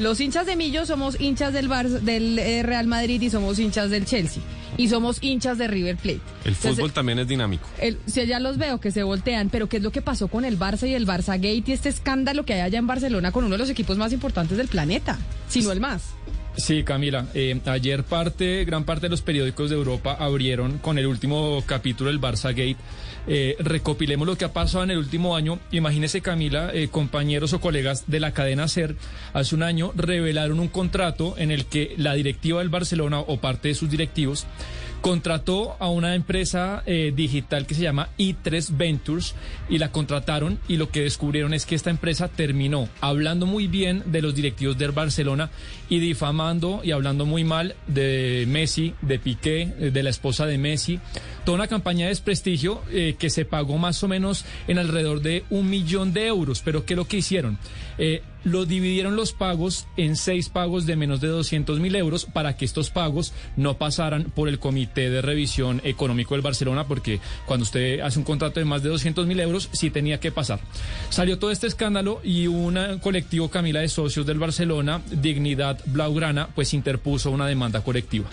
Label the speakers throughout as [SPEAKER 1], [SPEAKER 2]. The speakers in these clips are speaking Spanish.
[SPEAKER 1] Los hinchas de Millo somos hinchas del, Bar del eh, Real Madrid y somos hinchas del Chelsea. Y somos hinchas de River Plate.
[SPEAKER 2] El fútbol también es dinámico.
[SPEAKER 1] El, si ya los veo que se voltean, pero ¿qué es lo que pasó con el Barça y el Barça Gate y este escándalo que hay allá en Barcelona con uno de los equipos más importantes del planeta? Si no el más.
[SPEAKER 3] Sí, Camila. Eh, ayer parte, gran parte de los periódicos de Europa abrieron con el último capítulo del Barça Gate. Eh, recopilemos lo que ha pasado en el último año. Imagínese, Camila, eh, compañeros o colegas de la cadena SER, hace un año revelaron un contrato en el que la directiva del Barcelona o parte de sus directivos contrató a una empresa eh, digital que se llama i3 Ventures y la contrataron y lo que descubrieron es que esta empresa terminó hablando muy bien de los directivos del Barcelona y difamando y hablando muy mal de Messi, de Piqué, de la esposa de Messi. Toda una campaña de desprestigio eh, que se pagó más o menos en alrededor de un millón de euros. Pero ¿qué es lo que hicieron? Eh, lo dividieron los pagos en seis pagos de menos de 200 mil euros para que estos pagos no pasaran por el Comité de Revisión Económico del Barcelona, porque cuando usted hace un contrato de más de 200 mil euros, sí tenía que pasar. Salió todo este escándalo y un colectivo, Camila, de socios del Barcelona, Dignidad Blaugrana, pues interpuso una demanda colectiva.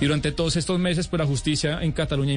[SPEAKER 3] Y durante todos estos meses, pues la justicia en Cataluña ha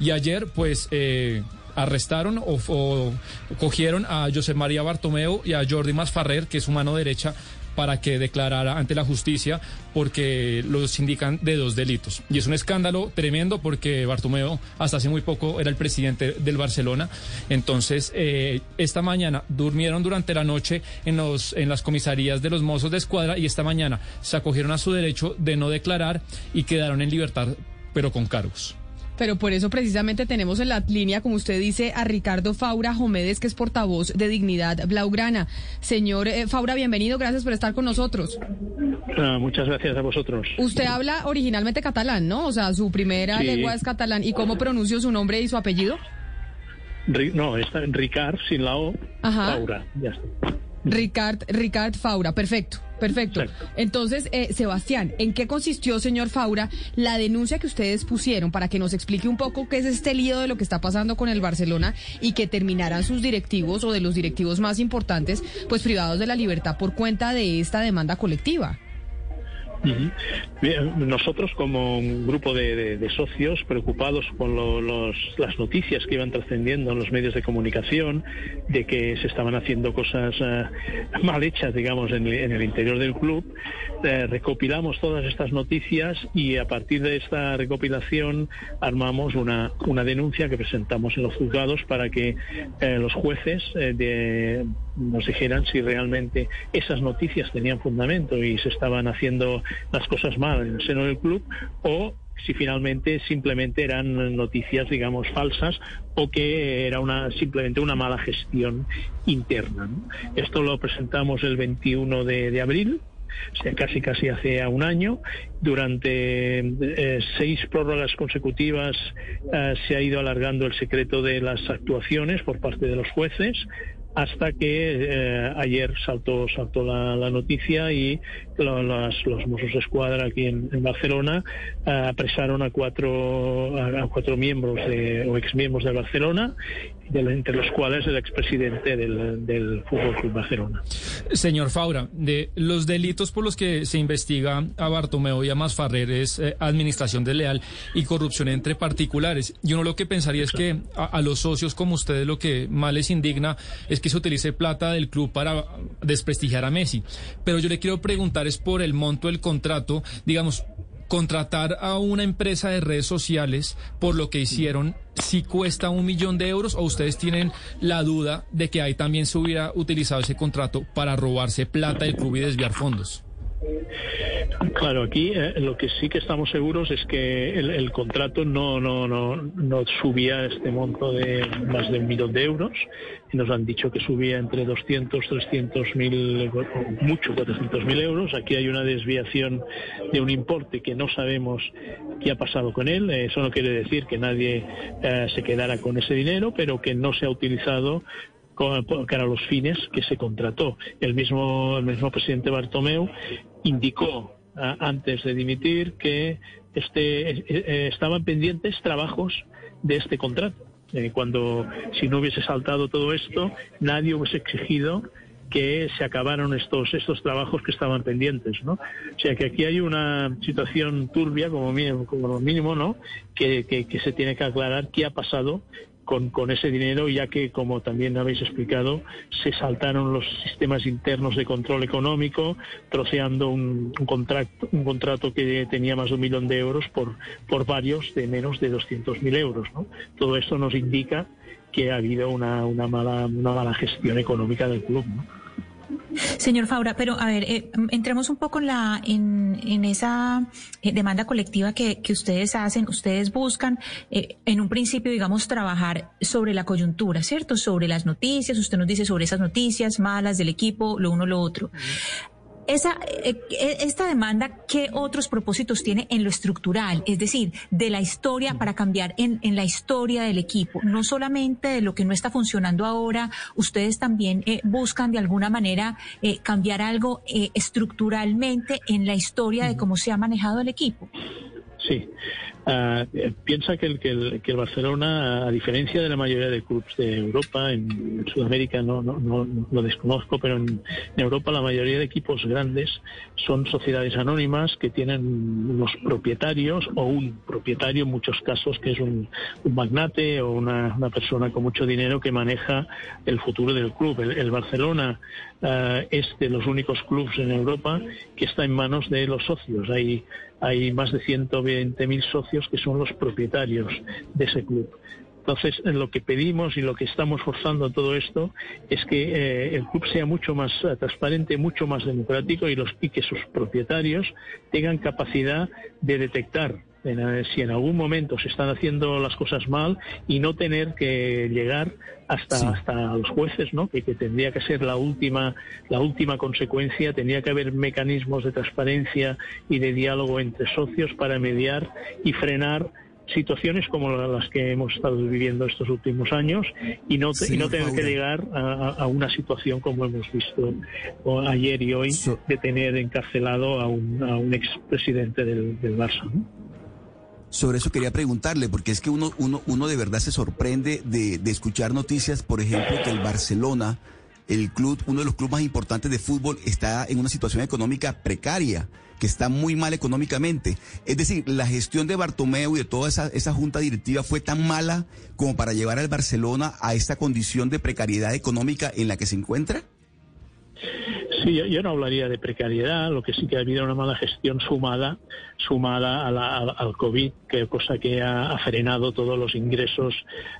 [SPEAKER 3] y ayer, pues... Eh, arrestaron o, cogieron a José María Bartomeu y a Jordi Masfarrer, que es su mano derecha, para que declarara ante la justicia porque los indican de dos delitos. Y es un escándalo tremendo porque Bartomeu hasta hace muy poco era el presidente del Barcelona. Entonces, eh, esta mañana durmieron durante la noche en las comisarías de los mozos de escuadra y esta mañana se acogieron a su derecho de no declarar y quedaron en libertad, pero con cargos.
[SPEAKER 1] Pero por eso precisamente tenemos en la línea, como usted dice, a Ricardo Faura Jomedes, que es portavoz de Dignidad Blaugrana. Señor eh, Faura, bienvenido, gracias por estar con nosotros.
[SPEAKER 4] Ah, muchas gracias a vosotros.
[SPEAKER 1] Usted habla originalmente catalán, ¿no? O sea, su primera lengua es catalán. ¿Y cómo pronuncio su nombre y su apellido?
[SPEAKER 4] no, está Ricard, sin la O, Faura, ya está.
[SPEAKER 1] Ricard, Ricard Faura, perfecto, perfecto. Entonces, eh, Sebastián, ¿en qué consistió, señor Faura, la denuncia que ustedes pusieron para que nos explique un poco qué es este lío de lo que está pasando con el Barcelona y que terminaran sus directivos o de los directivos más importantes, pues privados de la libertad por cuenta de esta demanda colectiva?
[SPEAKER 4] Nosotros como un grupo de, socios preocupados con las noticias que iban trascendiendo en los medios de comunicación, de que se estaban haciendo cosas eh, mal hechas, digamos, en, el interior del club, eh, recopilamos todas estas noticias y a partir de esta recopilación armamos una, denuncia que presentamos en los juzgados para que eh, los jueces nos dijeran si realmente esas noticias tenían fundamento y se estaban haciendo las cosas mal en el seno del club o si finalmente simplemente eran noticias, digamos, falsas o que era una simplemente una mala gestión interna. Esto lo presentamos el 21 de, abril, o sea, casi casi hace un año. Durante eh, seis prórrogas consecutivas eh, se ha ido alargando el secreto de las actuaciones por parte de los jueces hasta que eh, ayer saltó saltó la, noticia y los, los Mossos de Escuadra aquí en, Barcelona eh, apresaron a cuatro a, cuatro miembros de, o exmiembros de Barcelona entre los cuales el expresidente del, del Fútbol Club Barcelona.
[SPEAKER 3] Señor Faura, de los delitos por los que se investiga a Bartomeu y a Masfarrer es eh, administración desleal y corrupción entre particulares. Y uno lo que pensaría es que a, los socios como ustedes lo que más les indigna es que se utilice plata del club para desprestigiar a Messi. Pero yo le quiero preguntar por el monto del contrato, digamos, contratar a una empresa de redes sociales por lo que hicieron si cuesta un millón de euros o ustedes tienen la duda de que ahí también se hubiera utilizado ese contrato para robarse plata del club y desviar fondos?
[SPEAKER 4] Claro, aquí eh, lo que sí que estamos seguros es que el, contrato no, no, no, no subía este monto de más de un millón de euros. Y nos han dicho que subía entre 200, 300 mil, mucho 400 mil euros. Aquí hay una desviación de un importe que no sabemos qué ha pasado con él. Eso no quiere decir que nadie eh, se quedara con ese dinero, pero que no se ha utilizado para los fines que se contrató. El mismo, el mismo presidente Bartomeu indicó antes de dimitir que este, eh, eh, estaban pendientes trabajos de este contrato. Eh, cuando si no hubiese saltado todo esto, nadie hubiese exigido que se acabaron estos estos trabajos que estaban pendientes, ¿no? O sea que aquí hay una situación turbia como mínimo, como mínimo ¿no? Que, que se tiene que aclarar qué ha pasado con, con, ese dinero, ya que, como también habéis explicado, se saltaron los sistemas internos de control económico, troceando un, un, contrato, un contrato que tenía más de un millón de euros por, por varios de menos de 200.000 euros. ¿no? Todo esto nos indica que ha habido una, una, mala, una mala gestión económica del club. ¿no?
[SPEAKER 5] Señor Faura, pero a ver, eh, entremos un poco en, la, en, en esa eh, demanda colectiva que, que, ustedes hacen. Ustedes buscan, eh, en un principio, digamos, trabajar sobre la coyuntura, ¿cierto? Sobre las noticias. Usted nos dice sobre esas noticias malas del equipo, lo uno, lo otro. Esa, eh, eh, esta demanda, ¿qué otros propósitos tiene en lo estructural? Es decir, de la historia para cambiar en, en la historia del equipo, no solamente de lo que no está funcionando ahora, ustedes también eh, buscan de alguna manera eh, cambiar algo eh, estructuralmente en la historia de cómo se ha manejado el equipo.
[SPEAKER 4] Sí. Uh, piensa que el, que, el, que el Barcelona, a diferencia de la mayoría de clubes de Europa, en, Sudamérica no, no, no, lo desconozco, pero en, Europa la mayoría de equipos grandes son sociedades anónimas que tienen unos propietarios o un propietario en muchos casos que es un, magnate o una, persona con mucho dinero que maneja el futuro del club. El, el Barcelona uh, es de los únicos clubes en Europa que está en manos de los socios. Hay hay más de 120.000 socios que son los propietarios de ese club. Entonces, lo que pedimos y lo que estamos forzando todo esto es que eh, el club sea mucho más transparente, mucho más democrático y, los, y que sus propietarios tengan capacidad de detectar en, si en algún momento se están haciendo las cosas mal y no tener que llegar hasta sí. hasta los jueces, ¿no? Que, que, tendría que ser la última la última consecuencia, tendría que haber mecanismos de transparencia y de diálogo entre socios para mediar y frenar situaciones como las que hemos estado viviendo estos últimos años y no, y no tener que llegar a, a, una situación como hemos visto ayer y hoy de tener encarcelado a un, a un expresidente del, del Barça. ¿no?
[SPEAKER 6] Sobre eso quería preguntarle, porque es que uno, uno, uno de verdad se sorprende de, de escuchar noticias, por ejemplo, que el Barcelona, el club, uno de los clubes más importantes de fútbol, está en una situación económica precaria que está muy mal económicamente. Es decir, la gestión de Bartomeu y de toda esa, esa junta directiva fue tan mala como para llevar al Barcelona a esta condición de precariedad económica en la que se encuentra.
[SPEAKER 4] Sí, yo, yo, no hablaría de precariedad, lo que sí que ha habido una mala gestión sumada, sumada a la, a, al COVID, que cosa que ha, frenado todos los ingresos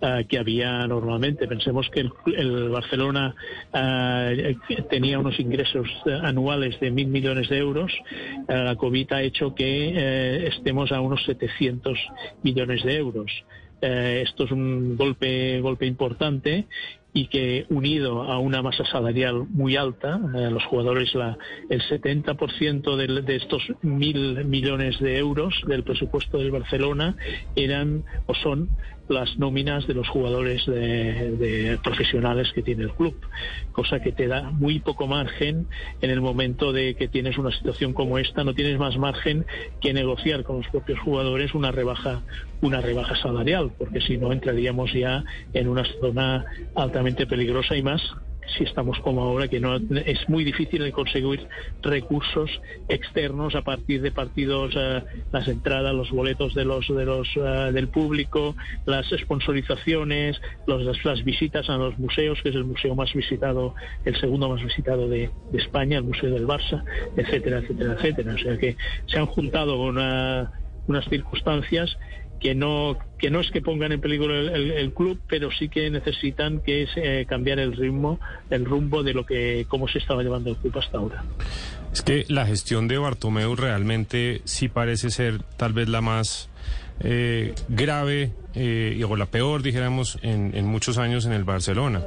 [SPEAKER 4] uh, que había normalmente. Pensemos que el, el Barcelona uh, tenía unos ingresos anuales de mil millones de euros. La COVID ha hecho que estemos a unos 700 millones de euros. Eh, esto es un golpe, golpe importante y que unido a una masa salarial muy alta, eh, los jugadores, la, el 70% de, de estos mil millones de euros del presupuesto del Barcelona eran o son las nóminas de los jugadores de, profesionales que tiene el club, cosa que te da muy poco margen en el momento de que tienes una situación como esta, no tienes más margen que negociar con los propios jugadores una rebaja, una rebaja salarial, porque si no entraríamos ya en una zona altamente peligrosa y más si estamos como ahora, que no es muy difícil conseguir recursos externos a partir de partidos, uh, las entradas, los boletos de los, de los uh, del público, las sponsorizaciones, los, las visitas a los museos, que es el museo más visitado, el segundo más visitado de, de España, el Museo del Barça, etcétera, etcétera, etcétera. O sea que se han juntado una, unas circunstancias que no que no es que pongan en peligro el, el, el club, pero sí que necesitan que es eh, cambiar el ritmo, el rumbo de lo que cómo se estaba llevando el club hasta ahora.
[SPEAKER 2] Es que la gestión de Bartomeu realmente sí parece ser tal vez la más eh, grave eh, o la peor, dijéramos, en, en, muchos años en el Barcelona.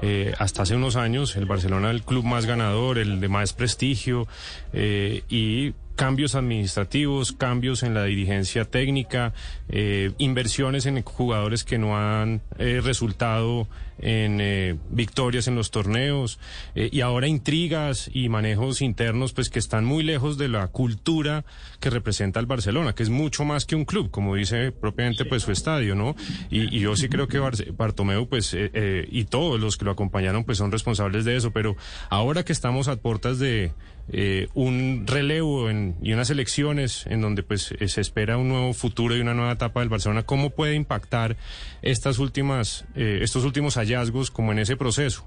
[SPEAKER 2] Eh, hasta hace unos años el Barcelona el club más ganador, el de más prestigio eh, y cambios administrativos, cambios en la dirigencia técnica, eh, inversiones en jugadores que no han eh, resultado en eh, victorias en los torneos eh, y ahora intrigas y manejos internos pues que están muy lejos de la cultura que representa el Barcelona, que es mucho más que un club, como dice propiamente pues su estadio, ¿no? Y, yo sí creo que Bartomeu pues eh, y todos los que lo acompañaron pues son responsables de eso, pero ahora que estamos a puertas de un relevo y unas elecciones en donde pues se espera un nuevo futuro y una nueva etapa del Barcelona, ¿cómo puede impactar estas últimas, estos últimos hallazgos como en ese proceso?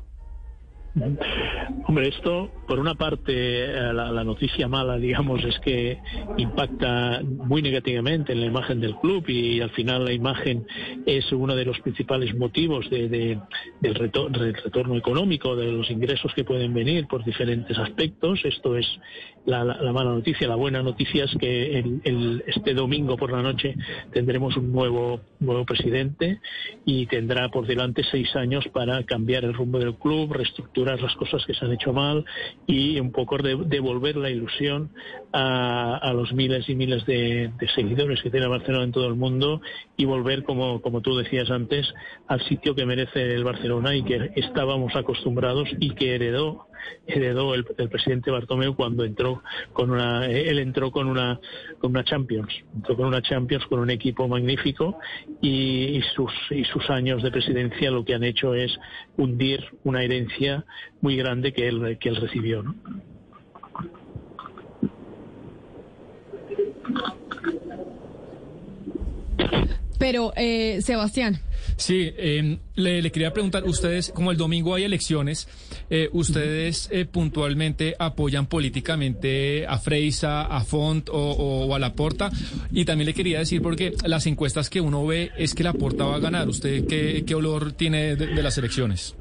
[SPEAKER 4] Hombre, esto, por una parte, eh, la, noticia mala, digamos, es que impacta muy negativamente en la imagen del club y al final la imagen es uno de los principales motivos de, del, retorno económico, de los ingresos que pueden venir por diferentes aspectos. Esto es la, mala noticia. La buena noticia es que el, este domingo por la noche tendremos un nuevo, nuevo presidente y tendrá por delante seis años para cambiar el rumbo del club, reestructurar las cosas que se han hecho mal y un poco devolver la ilusión a, los miles y miles de, seguidores que tiene Barcelona en todo el mundo y volver, como, como tú decías antes, al sitio que merece el Barcelona y que estábamos acostumbrados y que heredó heredó el, presidente Bartomeu cuando entró con una él entró con una con una Champions entró con una Champions con un equipo magnífico y, sus y sus años de presidencia lo que han hecho es hundir una herencia muy grande que él que él recibió.
[SPEAKER 1] Pero, eh, Sebastián.
[SPEAKER 3] Sí, em, le, quería preguntar, ustedes, como el domingo hay elecciones, eh, ¿ustedes eh, puntualmente apoyan políticamente a Freisa, a Font o, a Laporta? Y también le quería decir, porque las encuestas que uno ve es que Laporta va a ganar. ¿Usted qué, qué olor tiene de las elecciones?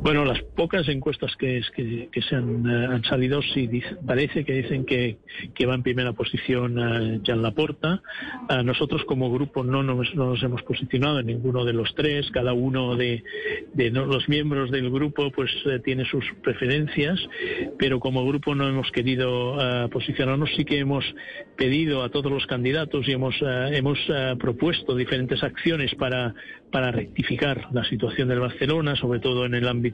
[SPEAKER 4] Bueno, las pocas encuestas que, que, se han, eh, han, salido sí parece que dicen que, que, va en primera posición uh, Jan Laporta. Uh, nosotros como grupo no nos, no nos, hemos posicionado en ninguno de los tres. Cada uno de, de los miembros del grupo pues eh, tiene sus preferencias, pero como grupo no hemos querido posicionarnos. Sí que hemos pedido a todos los candidatos y hemos, hemos propuesto diferentes acciones para, para rectificar la situación del Barcelona, sobre todo en el ámbito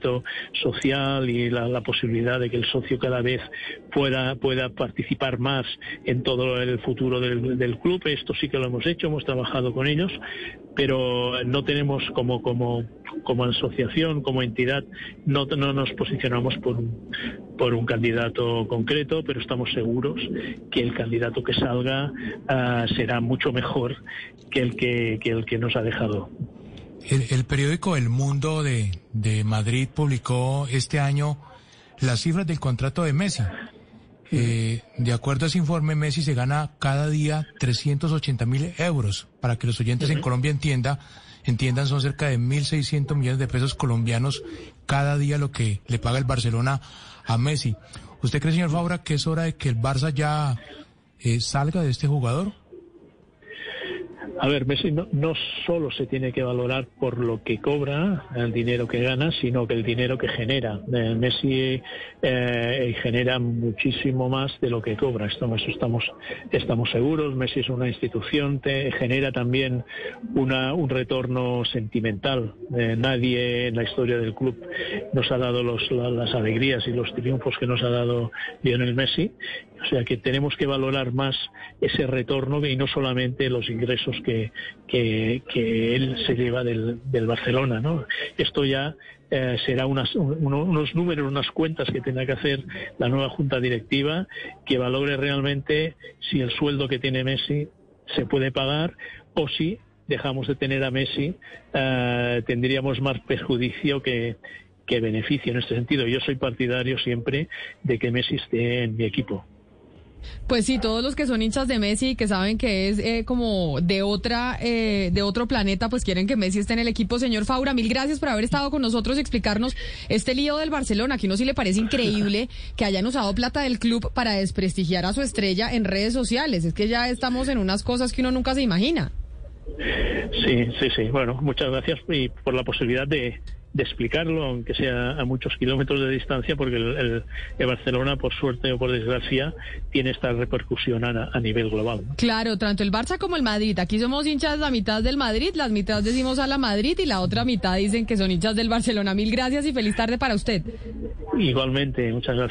[SPEAKER 4] social y la, posibilidad de que el socio cada vez pueda, pueda participar más en todo el futuro del, club. Esto sí que lo hemos hecho, hemos trabajado con ellos, pero no tenemos como, como, como asociación, como entidad, no, no nos posicionamos por un, por un candidato concreto, pero estamos seguros que el candidato que salga ah, será mucho mejor que el que, que el que nos ha dejado.
[SPEAKER 7] El, periódico El Mundo de, de, Madrid publicó este año las cifras del contrato de Messi. Eh, de acuerdo a ese informe, Messi se gana cada día 380 mil euros. Para que los oyentes en Colombia entienda, entiendan, son cerca de 1.600 millones de pesos colombianos cada día lo que le paga el Barcelona a Messi. ¿Usted cree, señor Fabra, que es hora de que el Barça ya eh, salga de este jugador?
[SPEAKER 4] A ver, Messi no, solo se tiene que valorar por lo que cobra, el dinero que gana, sino que el dinero que genera. Eh, Messi eh, genera muchísimo más de lo que cobra. Esto, estamos, estamos seguros. Messi es una institución, te genera también una, un retorno sentimental. Eh, nadie en la historia del club nos ha dado los, las alegrías y los triunfos que nos ha dado Lionel Messi. O sea que tenemos que valorar más ese retorno y no solamente los ingresos que, que, él se lleva del, del Barcelona. ¿no? Esto ya eh, será unas, unos números, unas cuentas que tendrá que hacer la nueva junta directiva que valore realmente si el sueldo que tiene Messi se puede pagar o si dejamos de tener a Messi eh, tendríamos más perjuicio que, que beneficio en este sentido. Yo soy partidario siempre de que Messi esté en mi equipo.
[SPEAKER 1] Pues sí, todos los que son hinchas de Messi y que saben que es eh, como de otra, eh, de otro planeta, pues quieren que Messi esté en el equipo. Señor Faura, mil gracias por haber estado con nosotros y explicarnos este lío del Barcelona. Aquí no sí le parece increíble que hayan usado plata del club para desprestigiar a su estrella en redes sociales. Es que ya estamos en unas cosas que uno nunca se imagina.
[SPEAKER 4] Sí, sí, sí. Bueno, muchas gracias y por la posibilidad de, de explicarlo, aunque sea a muchos kilómetros de distancia, porque el, el, Barcelona, por suerte o por desgracia, tiene esta repercusión a, a, nivel global.
[SPEAKER 1] Claro, tanto el Barça como el Madrid. Aquí somos hinchas la mitad del Madrid, las mitad decimos a la Madrid y la otra mitad dicen que son hinchas del Barcelona. Mil gracias y feliz tarde para usted.
[SPEAKER 4] Igualmente, muchas gracias.